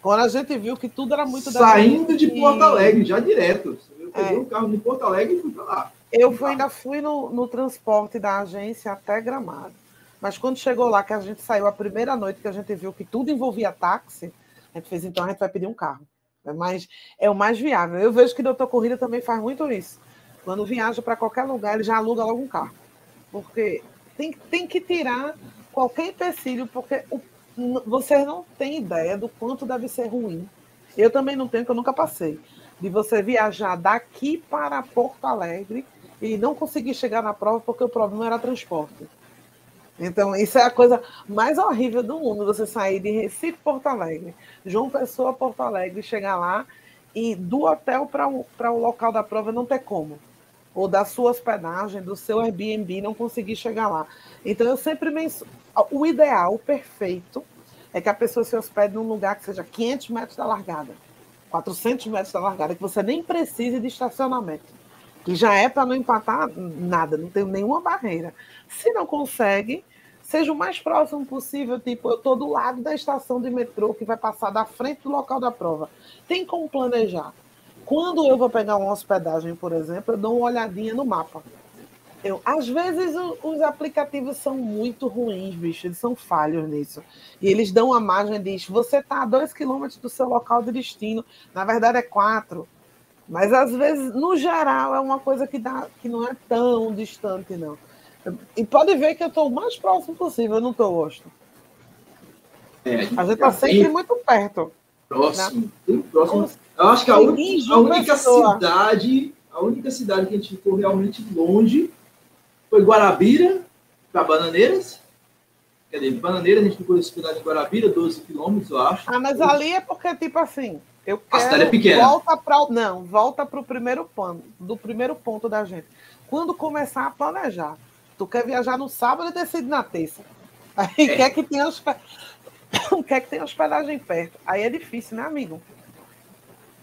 Quando a gente viu que tudo era muito Saindo de Porto Alegre, já direto. Eu peguei é. um carro de Porto Alegre e fui para lá. Eu fui, ainda fui no, no transporte da agência até Gramado. Mas quando chegou lá, que a gente saiu a primeira noite, que a gente viu que tudo envolvia táxi, a gente fez, então a gente vai pedir um carro. É, mais, é o mais viável. Eu vejo que o doutor Corrida também faz muito isso. Quando viaja para qualquer lugar, ele já aluga logo um carro. Porque tem, tem que tirar qualquer empecilho, porque o, você não tem ideia do quanto deve ser ruim. Eu também não tenho, que eu nunca passei. De você viajar daqui para Porto Alegre e não conseguir chegar na prova porque o problema era transporte. Então, isso é a coisa mais horrível do mundo, você sair de Recife, Porto Alegre, João Pessoa, Porto Alegre, chegar lá e do hotel para o, o local da prova não ter como. Ou da sua hospedagem, do seu Airbnb, não conseguir chegar lá. Então, eu sempre menciono. O ideal, o perfeito, é que a pessoa se hospede num lugar que seja 500 metros da largada, 400 metros da largada, que você nem precise de estacionamento. Que já é para não empatar nada, não tem nenhuma barreira. Se não consegue, seja o mais próximo possível, tipo, eu estou do lado da estação de metrô que vai passar da frente do local da prova. Tem como planejar. Quando eu vou pegar uma hospedagem, por exemplo, eu dou uma olhadinha no mapa. Eu, às vezes o, os aplicativos são muito ruins, bicho, eles são falhos nisso. E eles dão a margem, diz, você está a dois quilômetros do seu local de destino, na verdade é quatro. Mas às vezes, no geral, é uma coisa que, dá, que não é tão distante, não. E pode ver que eu estou o mais próximo possível, eu não estou, Washington. É, a gente está sempre muito perto. Próximo, né? próximo. Eu acho que a, a única cidade, a única cidade que a gente ficou realmente longe foi Guarabira, para Bananeiras. Quer dizer, Bananeiras a gente ficou hospedado em Guarabira, 12 quilômetros, eu acho. Ah, mas ali é porque, tipo assim, eu quero... A cidade é pequena. Volta pra, não, volta para o primeiro ponto, do primeiro ponto da gente. Quando começar a planejar, tu quer viajar no sábado e decide na terça. Aí é. quer que tenha quer que tenha hospedagem perto. Aí é difícil, né, amigo?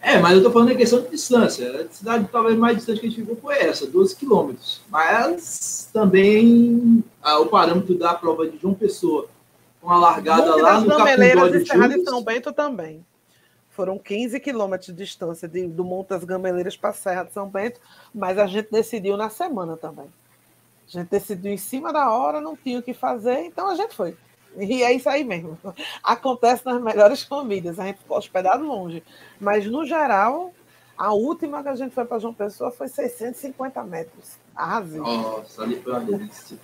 É, mas eu tô falando em questão de distância. A cidade talvez mais distante que a gente ficou foi essa, 12 quilômetros. Mas também ah, o parâmetro da prova de João Pessoa, com a largada Monte lá no Capundó de Serra de São Bento também. Foram 15 quilômetros de distância de, do Monte das Gameleiras para a Serra de São Bento, mas a gente decidiu na semana também. A gente decidiu em cima da hora, não tinha o que fazer, então a gente foi. E é isso aí mesmo. Acontece nas melhores famílias. A gente ficou hospedado longe. Mas, no geral, a última que a gente foi para João Pessoa foi 650 metros. Arrasei. Nossa, ali foi uma delícia.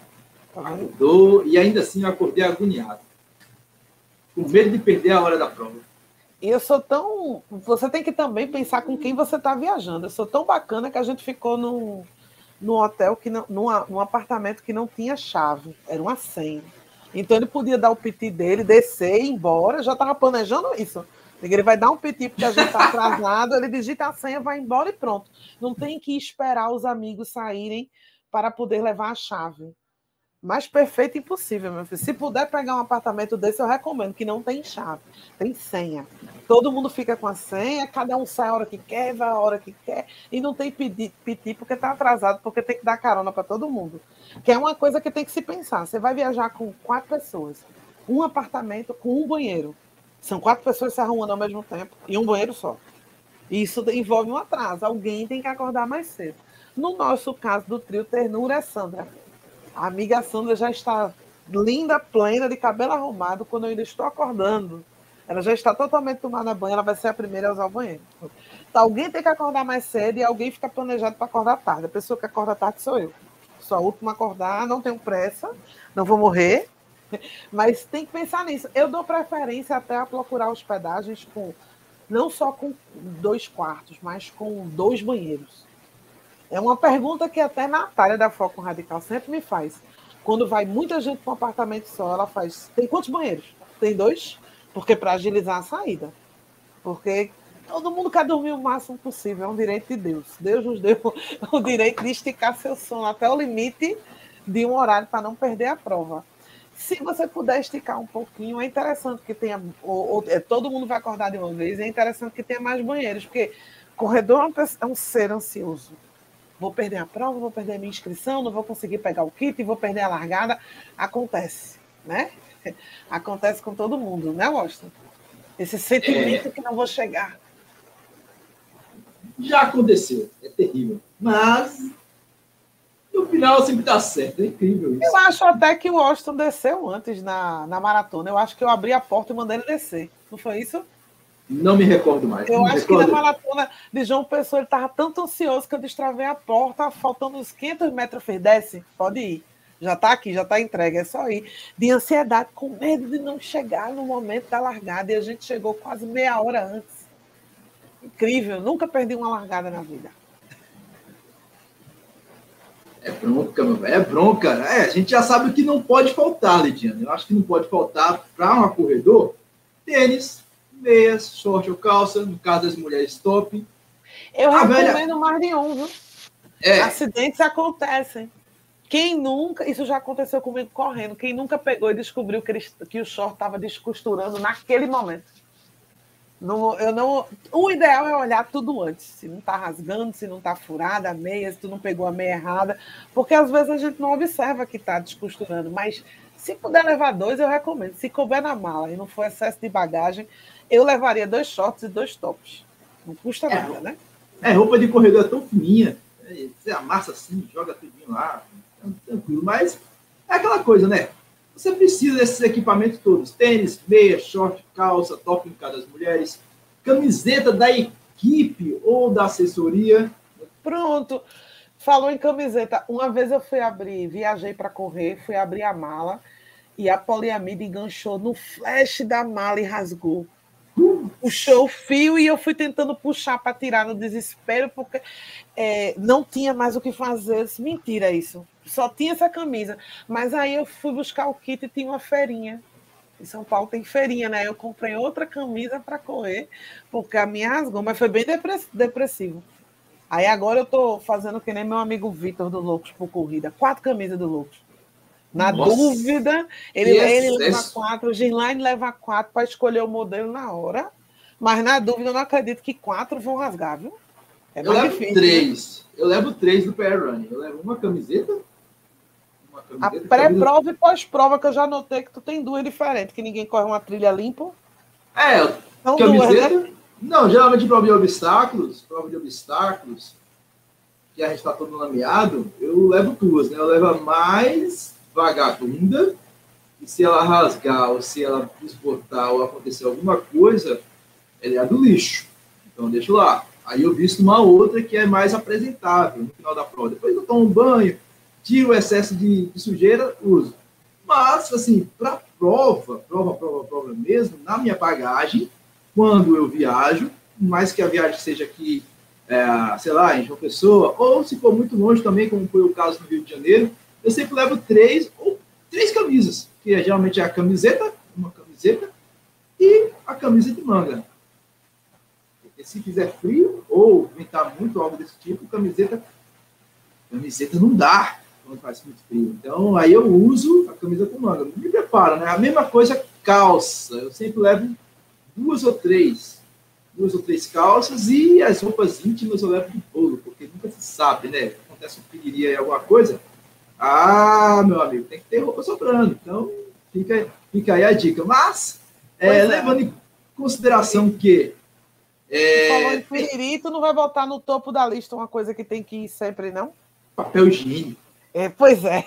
Acordou, e ainda assim eu acordei agoniado. Com medo de perder a hora da prova. E eu sou tão. Você tem que também pensar com quem você está viajando. Eu sou tão bacana que a gente ficou num, num hotel, que não, num, num apartamento que não tinha chave. Era uma senha. Então ele podia dar o piti dele, descer e ir embora. Já estava planejando isso. Ele vai dar um piti porque a gente está atrasado, ele digita a senha, vai embora e pronto. Não tem que esperar os amigos saírem para poder levar a chave. Mais perfeito impossível, meu filho. Se puder pegar um apartamento desse, eu recomendo, que não tem chave, tem senha. Todo mundo fica com a senha, cada um sai a hora que quer, vai a hora que quer, e não tem piti porque está atrasado, porque tem que dar carona para todo mundo. Que é uma coisa que tem que se pensar. Você vai viajar com quatro pessoas, um apartamento com um banheiro. São quatro pessoas se arrumando ao mesmo tempo e um banheiro só. Isso envolve um atraso. Alguém tem que acordar mais cedo. No nosso caso do trio Ternura é Sandra a amiga Sandra já está linda, plena, de cabelo arrumado quando eu ainda estou acordando. Ela já está totalmente tomada banho, ela vai ser a primeira a usar o banheiro. Então, alguém tem que acordar mais cedo e alguém fica planejado para acordar tarde. A pessoa que acorda tarde sou eu. Sou a última a acordar, não tenho pressa, não vou morrer, mas tem que pensar nisso. Eu dou preferência até a procurar hospedagens com não só com dois quartos, mas com dois banheiros. É uma pergunta que até Natália da Foco Radical sempre me faz. Quando vai muita gente para um apartamento só, ela faz. Tem quantos banheiros? Tem dois? Porque para agilizar a saída. Porque todo mundo quer dormir o máximo possível, é um direito de Deus. Deus nos deu o direito de esticar seu sono até o limite de um horário para não perder a prova. Se você puder esticar um pouquinho, é interessante que tenha. Ou, ou, é, todo mundo vai acordar de uma vez, é interessante que tenha mais banheiros, porque corredor é um é ser ansioso vou perder a prova, vou perder a minha inscrição, não vou conseguir pegar o kit, vou perder a largada. Acontece, né? Acontece com todo mundo, né, Washington? Esse sentimento é... que não vou chegar. Já aconteceu, é terrível. Mas no final sempre dá certo, é incrível isso. Eu acho até que o Washington desceu antes na, na maratona. Eu acho que eu abri a porta e mandei ele descer. Não foi isso? Não me recordo mais. Eu acho recordo. que na maratona de João Pessoa ele estava tanto ansioso que eu destravei a porta, faltando uns 500 metros, fez, desce, pode ir. Já está aqui, já está entregue, é só ir. De ansiedade, com medo de não chegar no momento da largada. E a gente chegou quase meia hora antes. Incrível, nunca perdi uma largada na vida. É bronca, meu velho, é bronca. É, a gente já sabe o que não pode faltar, Lidiana. Eu acho que não pode faltar para um corredor tênis, meias, short ou calça, no caso das mulheres, top. Eu a recomendo velha... mais de um, viu? É. Acidentes acontecem. Quem nunca, isso já aconteceu comigo correndo, quem nunca pegou e descobriu que, ele, que o short estava descosturando naquele momento. Não, eu não, o ideal é olhar tudo antes, se não está rasgando, se não está furada a meia, se tu não pegou a meia errada, porque às vezes a gente não observa que está descosturando, mas se puder levar dois, eu recomendo. Se couber na mala e não for excesso de bagagem, eu levaria dois shorts e dois tops. Não custa é, nada, né? É, roupa de corredor é tão fininha. É, você amassa assim, joga tudinho lá, é tranquilo. Mas é aquela coisa, né? Você precisa desses equipamentos todos: tênis, meia, short, calça, top em cada das mulheres, camiseta da equipe equipe ou da assessoria? Pronto. Falou em camiseta. Uma vez eu fui abrir, viajei para correr, fui abrir a mala e a poliamida enganchou no flash da mala e rasgou. Puxou o fio e eu fui tentando puxar para tirar no desespero, porque é, não tinha mais o que fazer. Mentira isso. Só tinha essa camisa. Mas aí eu fui buscar o kit e tinha uma feirinha. Em São Paulo tem feirinha, né? Eu comprei outra camisa para correr, porque a minha rasgou, mas foi bem depressivo. Aí agora eu tô fazendo que nem meu amigo Vitor do Loucos por Corrida. Quatro camisas do Loucos. Na Nossa. dúvida, ele, ele leva quatro, o Ginline leva quatro para escolher o modelo na hora. Mas na dúvida, eu não acredito que quatro vão rasgar, viu? É eu levo difícil, três. Né? Eu levo três do PR Running. Eu levo uma camiseta. Uma camiseta a pré-prova camisa... e pós-prova, que eu já notei que tu tem duas diferentes, que ninguém corre uma trilha limpa. É, São camiseta. Duas, né? Não, geralmente prova de obstáculos, prova de obstáculos, que a gente está todo lameado, eu levo duas, né? Eu levo a mais vagabunda, e se ela rasgar, ou se ela desbotar, ou acontecer alguma coisa, ela é a do lixo. Então, deixo lá. Aí eu visto uma outra que é mais apresentável no final da prova. Depois eu tomo um banho, tiro o excesso de, de sujeira, uso. Mas, assim, para prova, prova, prova, prova mesmo, na minha bagagem, quando eu viajo, mais que a viagem seja aqui, é, sei lá, em João Pessoa, ou se for muito longe também, como foi o caso no Rio de Janeiro, eu sempre levo três ou três camisas, que é, geralmente é a camiseta, uma camiseta, e a camisa de manga. Porque se fizer frio ou ventar muito, algo desse tipo, camiseta, camiseta não dá quando faz muito frio. Então, aí eu uso a camisa com manga. Me preparo, né? A mesma coisa calça. Eu sempre levo duas ou três, duas ou três calças e as roupas íntimas eu levo de bolo, porque nunca se sabe, né? Acontece um perigo aí, alguma coisa. Ah, meu amigo, tem que ter roupa sobrando. Então, fica, fica aí a dica. Mas, é, é. levando em consideração que. É, falou em piriri, tu não vai botar no topo da lista uma coisa que tem que ir sempre, não? Papel higiênico. É, pois é.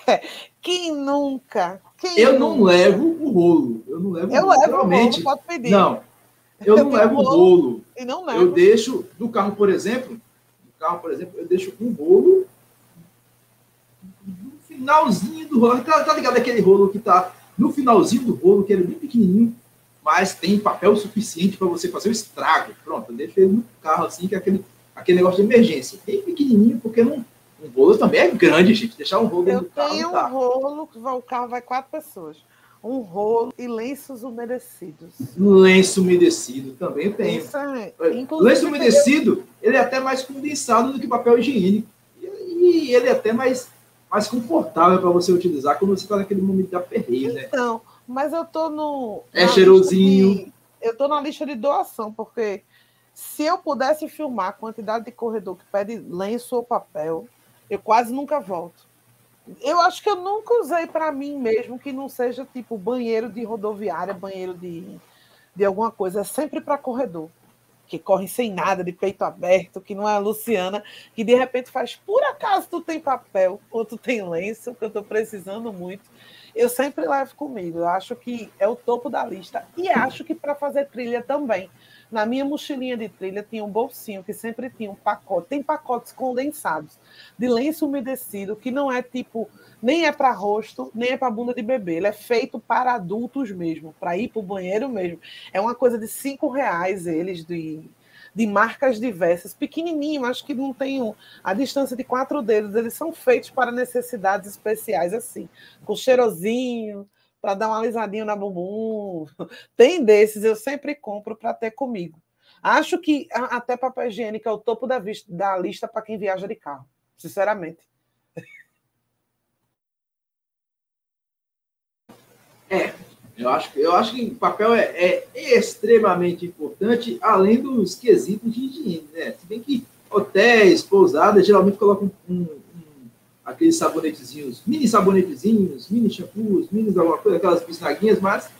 Quem nunca? Quem eu nunca? não levo o rolo. Eu não levo eu o rolo. levo o rolo, pode pedir. Não, eu, não levo o bolo. E não levo. Eu deixo, do carro, por exemplo, do carro, por exemplo, eu deixo um bolo no finalzinho do rolo. Tá, tá ligado aquele rolo que tá no finalzinho do rolo, que ele é bem pequenininho, mas tem papel suficiente para você fazer o estrago. Pronto, eu deixo ele no carro assim, que é aquele, aquele negócio de emergência. Bem pequenininho, porque não, um rolo também é grande, gente. Deixar um rolo dentro do carro. Eu tenho um rolo, o carro vai quatro pessoas um rolo e lenços umedecidos. Lenço umedecido também tem. É, lenço umedecido, ele é até mais condensado do que papel higiênico. E, ele é até mais, mais confortável para você utilizar quando você está naquele momento da perreia, né? Então, mas eu tô no. É cheirosinho. De, eu tô na lista de doação, porque se eu pudesse filmar a quantidade de corredor que pede lenço ou papel, eu quase nunca volto. Eu acho que eu nunca usei para mim mesmo que não seja tipo banheiro de rodoviária, banheiro de, de alguma coisa, é sempre para corredor, que corre sem nada, de peito aberto, que não é a Luciana, que de repente faz por acaso tu tem papel ou tu tem lenço, que eu estou precisando muito. Eu sempre levo comigo, eu acho que é o topo da lista. E acho que para fazer trilha também. Na minha mochilinha de trilha tinha um bolsinho que sempre tinha um pacote. Tem pacotes condensados de lenço umedecido que não é tipo nem é para rosto, nem é para bunda de bebê. Ele é feito para adultos mesmo, para ir para o banheiro mesmo. É uma coisa de cinco reais eles de, de marcas diversas, pequenininho, acho que não tem a distância de quatro dedos. Eles são feitos para necessidades especiais assim, com cheirosinho, para dar uma alisadinha na bumbum. Tem desses, eu sempre compro para ter comigo. Acho que até papel higiênico é o topo da, vista, da lista para quem viaja de carro, sinceramente. É, eu acho, eu acho que papel é, é, extremamente importante, além dos quesitos de higiene, né? Se bem que hotéis, pousadas, geralmente colocam um, aqueles sabonetezinhos, mini sabonetezinhos, mini shampoos, mini alguma coisa, aquelas bisnaguinhas, mas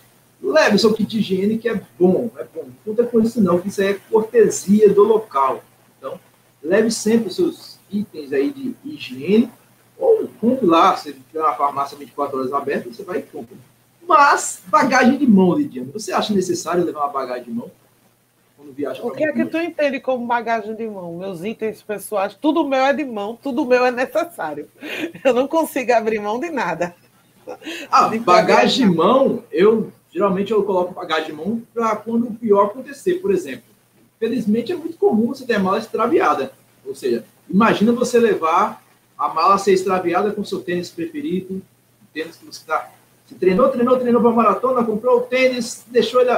leve seu kit de higiene que é bom, é bom. Não conta com isso não, que isso aí é cortesia do local. Então, leve sempre os seus itens aí de higiene, ou compre lá, se tiver uma farmácia 24 horas aberta, você vai e compra. Mas, bagagem de mão, Lidiane, você acha necessário levar uma bagagem de mão? Quando viaja. O que é que tu entende como bagagem de mão? Meus itens pessoais, tudo meu é de mão, tudo meu é necessário. Eu não consigo abrir mão de nada. Ah, de bagagem de mão, eu geralmente eu coloco bagagem de mão para quando o pior acontecer, por exemplo. Felizmente é muito comum você ter a mala extraviada. Ou seja, imagina você levar a mala ser extraviada com seu tênis preferido, tênis que você está. Você treinou, treinou, treinou para maratona, comprou o tênis, deixou ele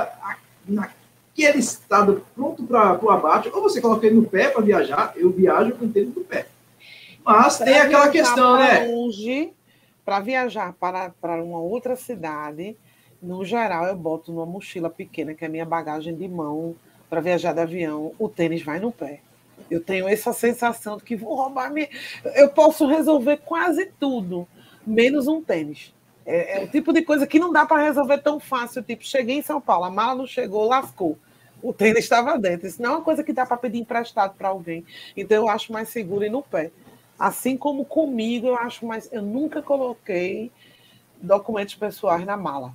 naquele estado pronto para o abate, ou você coloca ele no pé para viajar. Eu viajo com o tênis no pé. Mas pra tem aquela questão, né? Longe, para viajar para, para uma outra cidade, no geral, eu boto numa mochila pequena, que é a minha bagagem de mão, para viajar de avião, o tênis vai no pé. Eu tenho essa sensação de que vou roubar minha. Eu posso resolver quase tudo, menos um tênis. É, é o tipo de coisa que não dá para resolver tão fácil. Tipo, cheguei em São Paulo, a mala não chegou, lascou. O tênis estava dentro. Isso não é uma coisa que dá para pedir emprestado para alguém. Então eu acho mais seguro ir no pé. Assim como comigo, eu acho mais. Eu nunca coloquei documentos pessoais na mala.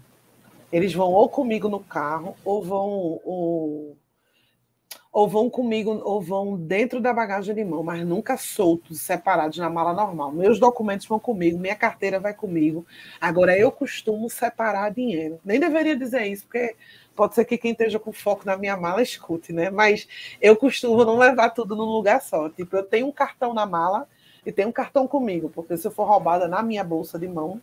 Eles vão ou comigo no carro, ou vão. Ou ou vão comigo, ou vão dentro da bagagem de mão, mas nunca soltos, separados na mala normal. Meus documentos vão comigo, minha carteira vai comigo. Agora, eu costumo separar dinheiro. Nem deveria dizer isso, porque pode ser que quem esteja com foco na minha mala escute, né? Mas eu costumo não levar tudo num lugar só. Tipo, eu tenho um cartão na mala e tenho um cartão comigo, porque se eu for roubada na minha bolsa de mão,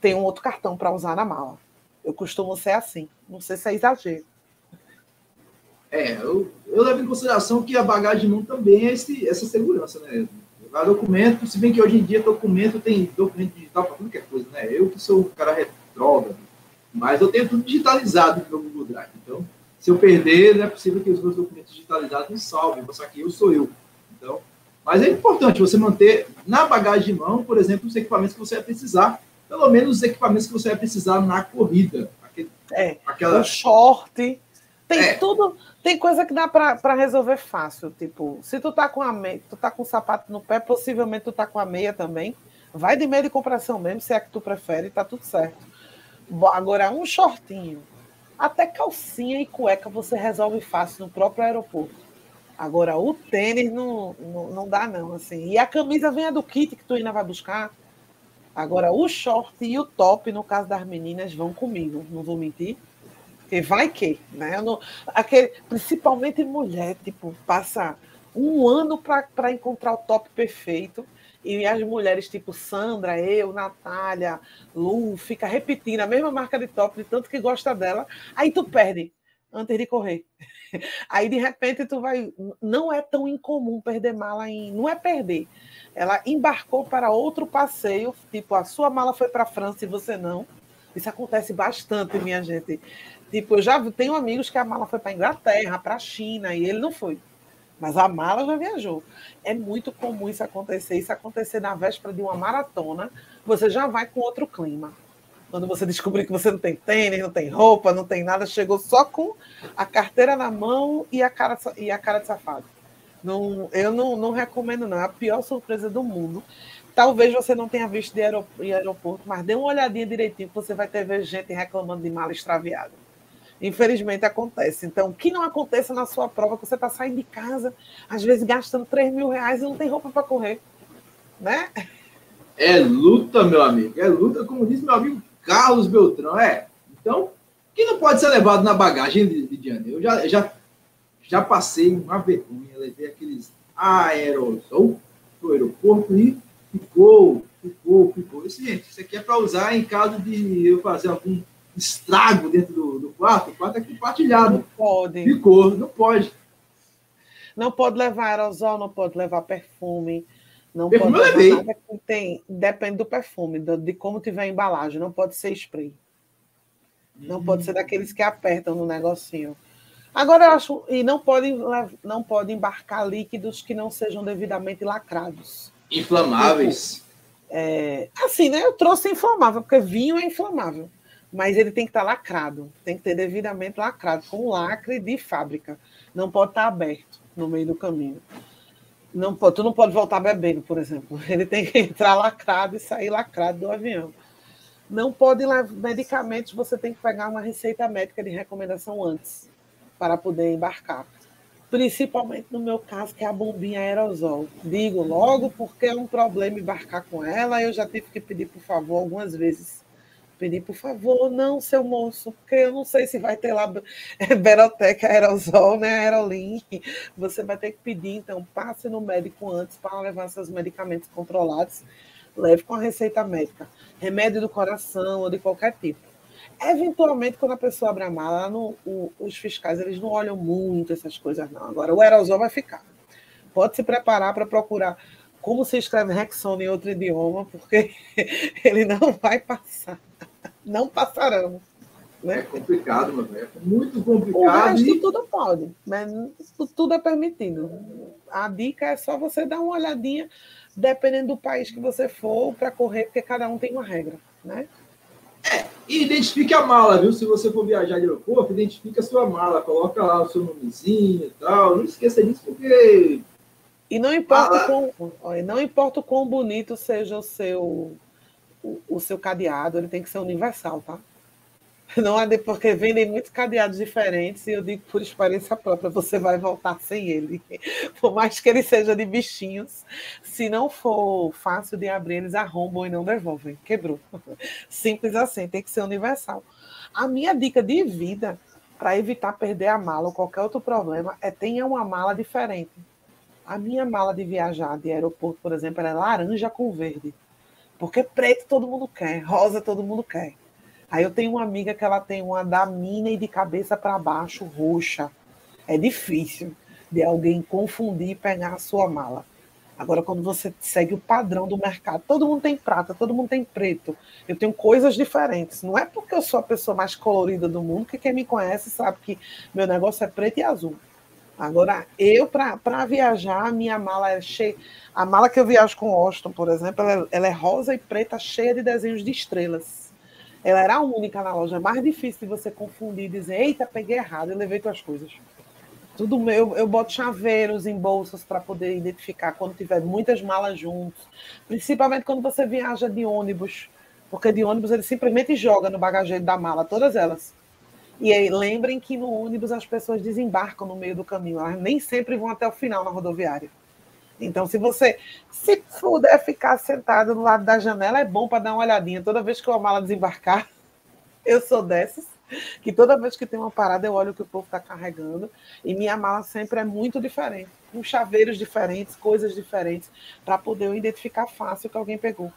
tem um outro cartão para usar na mala. Eu costumo ser assim. Não sei se é exagero. É, eu, eu levo em consideração que a bagagem mão também é esse, essa segurança, né? Levar documento, se bem que hoje em dia documento tem documento digital para tudo que é coisa, né? Eu que sou um cara retrógrado, mas eu tenho tudo digitalizado no meu Google Drive. Então, se eu perder, não é possível que os meus documentos digitalizados me salvem, só que eu sou eu. Então, mas é importante você manter na bagagem de mão, por exemplo, os equipamentos que você vai precisar, pelo menos os equipamentos que você vai precisar na corrida. Aquele, é, aquela... o short, tem é. tudo, tem coisa que dá para resolver fácil, tipo, se tu tá com a meia, tu tá com o sapato no pé, possivelmente tu tá com a meia também. Vai de meia de compração mesmo, se é que tu prefere, tá tudo certo. Agora, um shortinho, até calcinha e cueca você resolve fácil no próprio aeroporto. Agora, o tênis não, não, não dá, não, assim. E a camisa vem do kit que tu ainda vai buscar. Agora, o short e o top, no caso das meninas, vão comigo, não vou mentir. Porque vai que, né? Não, aquele, principalmente mulher, tipo, passa um ano para encontrar o top perfeito. E as mulheres, tipo Sandra, eu, Natália, Lu, fica repetindo a mesma marca de top, de tanto que gosta dela. Aí tu perde antes de correr. Aí, de repente, tu vai. Não é tão incomum perder mala em. Não é perder. Ela embarcou para outro passeio, tipo, a sua mala foi para a França e você não. Isso acontece bastante, minha gente. Tipo, eu já tenho amigos que a mala foi para Inglaterra, para a China, e ele não foi. Mas a mala já viajou. É muito comum isso acontecer. Isso acontecer na véspera de uma maratona, você já vai com outro clima. Quando você descobrir que você não tem tênis, não tem roupa, não tem nada, chegou só com a carteira na mão e a cara, e a cara de safado. Não, eu não, não recomendo, não. É a pior surpresa do mundo. Talvez você não tenha visto de aeroporto, mas dê uma olhadinha direitinho, que você vai ter ver gente reclamando de mala extraviada. Infelizmente acontece. Então, que não aconteça na sua prova, que você está saindo de casa, às vezes gastando 3 mil reais e não tem roupa para correr. Né? É luta, meu amigo. É luta, como diz meu amigo Carlos Beltrão. É. Então, que não pode ser levado na bagagem, Lidiane? Eu já, já, já passei uma vergonha, levei aqueles aerosol para o aeroporto e ficou, ficou, ficou. Isso, gente, isso aqui é para usar em caso de eu fazer algum estrago dentro do, do quarto, o quarto é compartilhado. Não pode. Ficou, não pode. Não pode levar aerosol, não pode levar perfume. Não perfume pode levar nada que tem. Depende do perfume, de, de como tiver a embalagem. Não pode ser spray. Não hum. pode ser daqueles que apertam no negocinho. Agora eu acho. E não pode, não pode embarcar líquidos que não sejam devidamente lacrados. Inflamáveis. Tipo, é, assim, né? Eu trouxe inflamável, porque vinho é inflamável mas ele tem que estar lacrado, tem que ter devidamente lacrado, com lacre de fábrica. Não pode estar aberto no meio do caminho. Não pode, tu não pode voltar bebendo, por exemplo. Ele tem que entrar lacrado e sair lacrado do avião. Não pode levar medicamentos, você tem que pegar uma receita médica de recomendação antes para poder embarcar. Principalmente no meu caso, que é a bombinha aerosol. Digo logo porque é um problema embarcar com ela. Eu já tive que pedir, por favor, algumas vezes pedir, por favor, não, seu moço, porque eu não sei se vai ter lá Berotec aerosol, né, aerolim. Você vai ter que pedir, então, passe no médico antes para levar seus medicamentos controlados. Leve com a receita médica. Remédio do coração ou de qualquer tipo. Eventualmente, quando a pessoa abre a mala, no, o, os fiscais eles não olham muito essas coisas, não. Agora, o aerosol vai ficar. Pode se preparar para procurar como se escreve Rexona em outro idioma, porque ele não vai passar não passarão. Né? É complicado, meu velho. É muito complicado. O e... tudo pode, mas tudo é permitido. A dica é só você dar uma olhadinha, dependendo do país que você for, para correr, porque cada um tem uma regra, né? É, e identifique a mala, viu? Se você for viajar de aeroporto, identifique a sua mala, coloca lá o seu nomezinho e tal. Não esqueça disso, porque. E não importa, ah, quão, não importa o quão bonito seja o seu o, o seu cadeado ele tem que ser universal, tá? Não é porque vendem muitos cadeados diferentes e eu digo por experiência própria, você vai voltar sem ele. Por mais que ele seja de bichinhos, se não for fácil de abrir, eles arrombam e não devolvem. Quebrou. Simples assim, tem que ser universal. A minha dica de vida para evitar perder a mala ou qualquer outro problema é tenha uma mala diferente. A minha mala de viajar de aeroporto, por exemplo, é laranja com verde. Porque preto todo mundo quer, rosa todo mundo quer. Aí eu tenho uma amiga que ela tem uma da mina e de cabeça para baixo roxa. É difícil de alguém confundir e pegar a sua mala. Agora, quando você segue o padrão do mercado, todo mundo tem prata, todo mundo tem preto. Eu tenho coisas diferentes. Não é porque eu sou a pessoa mais colorida do mundo que quem me conhece sabe que meu negócio é preto e azul. Agora, eu, para viajar, minha mala é cheia. A mala que eu viajo com Austin, por exemplo, ela, ela, é rosa e preta, cheia de desenhos de estrelas. Ela era a única na loja. É mais difícil de você confundir e dizer, eita, peguei errado, eu levei tuas coisas. Tudo meu, eu boto chaveiros em bolsas para poder identificar quando tiver muitas malas juntos. Principalmente quando você viaja de ônibus. Porque de ônibus ele simplesmente joga no bagageiro da mala, todas elas. E aí, lembrem que no ônibus as pessoas desembarcam no meio do caminho, elas nem sempre vão até o final na rodoviária. Então, se você se puder ficar sentado do lado da janela, é bom para dar uma olhadinha. Toda vez que a mala desembarcar, eu sou dessas, que toda vez que tem uma parada, eu olho o que o povo está carregando. E minha mala sempre é muito diferente, com chaveiros diferentes, coisas diferentes, para poder eu identificar fácil que alguém pegou.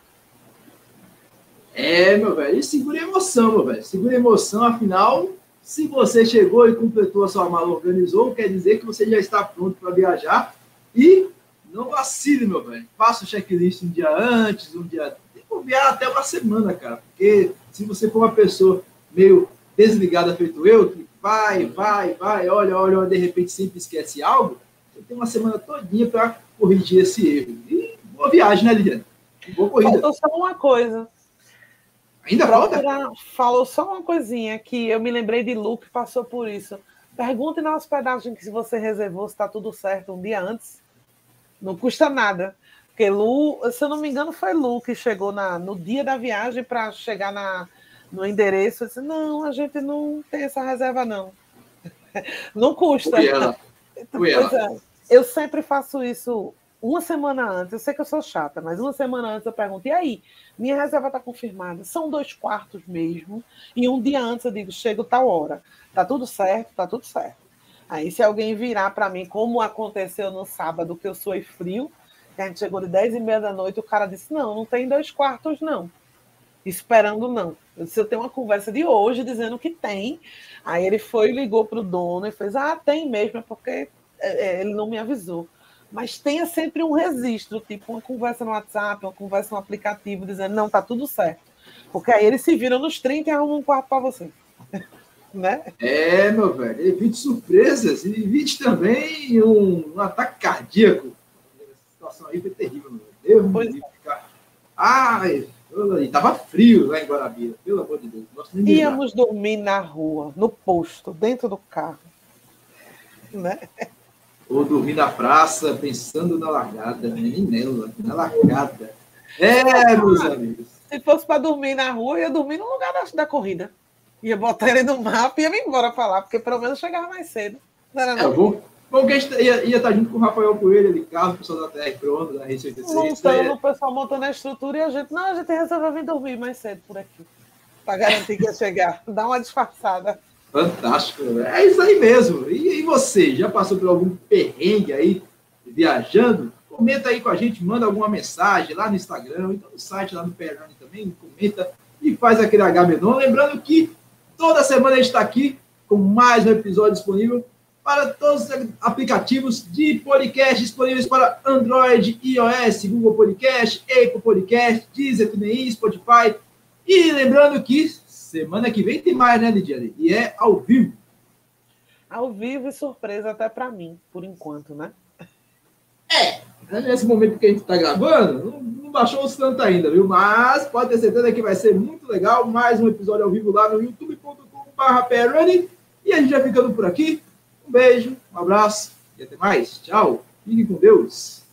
É, meu velho, segura a emoção, meu velho. Segura a emoção, afinal, se você chegou e completou a sua mala, organizou, quer dizer que você já está pronto para viajar. E não vacile, meu velho. Faça o checklist um dia antes, um dia. Tem que enviar até uma semana, cara. Porque se você for uma pessoa meio desligada, feito eu, que vai, vai, vai, olha, olha, olha, de repente sempre esquece algo, você tem uma semana todinha para corrigir esse erro. E boa viagem, né, Liliana? Boa corrida. Faltou só uma coisa. Ainda falta? Falou só uma coisinha que eu me lembrei de Lu que passou por isso. Pergunte na hospedagem que se você reservou, se está tudo certo um dia antes. Não custa nada. Porque Lu, se eu não me engano, foi Lu que chegou na, no dia da viagem para chegar na, no endereço. Eu disse, não, a gente não tem essa reserva, não. Não custa. Fui ela. Fui ela. É, eu sempre faço isso uma semana antes, eu sei que eu sou chata, mas uma semana antes eu pergunto, e aí, minha reserva está confirmada, são dois quartos mesmo, e um dia antes eu digo, chego tal hora, tá tudo certo, tá tudo certo. Aí se alguém virar para mim, como aconteceu no sábado, que eu sou frio, que a gente chegou de 10 e meia da noite, o cara disse, não, não tem dois quartos não, esperando não. Eu disse, eu tenho uma conversa de hoje dizendo que tem, aí ele foi, ligou para o dono e fez, ah, tem mesmo, é porque é, é, ele não me avisou mas tenha sempre um registro, tipo uma conversa no WhatsApp, uma conversa no aplicativo, dizendo, não, tá tudo certo. Porque aí eles se viram nos 30 e arrumam um quarto para você. né? É, meu velho, evite surpresas e evite também um, um ataque cardíaco. Essa situação aí foi terrível, meu Deus. Pois é. ficar... Ai, e tava frio lá em Guarabira, pelo amor de Deus. Íamos dormir na rua, no posto, dentro do carro. Né? Ou dormir na praça pensando na largada, né? nem nela, na largada. É, meus amigos. Se fosse para dormir na rua, ia dormir no lugar da, da corrida. Ia botar ele no mapa e ia me embora pra lá, porque pelo menos chegava mais cedo. Não era, não? É, bom, bom que gente ia, ia estar junto com o Rafael Coelho ali, carro, o pessoal da TR pronto, da R86. Montando, o pessoal montando a estrutura e a gente, não, a gente resolveu vir dormir mais cedo por aqui. Pra garantir que ia chegar. Dá uma disfarçada. Fantástico. É isso aí mesmo. E, e você, já passou por algum perrengue aí, viajando? Comenta aí com a gente, manda alguma mensagem lá no Instagram, então no site lá no Perrone também, comenta e faz aquele HB Lembrando que toda semana a gente está aqui com mais um episódio disponível para todos os aplicativos de podcast disponíveis para Android, iOS, Google Podcast, Apple Podcast, Deezer, TuneIn, Spotify. E lembrando que semana que vem tem mais, né, Lidiane? E é ao vivo. Ao vivo e surpresa até para mim, por enquanto, né? É, nesse momento que a gente está gravando, não, não baixou os tanto ainda, viu? Mas pode ter certeza que vai ser muito legal. Mais um episódio ao vivo lá no youtube.com.br E a gente vai ficando por aqui. Um beijo, um abraço e até mais. Tchau. Fique com Deus.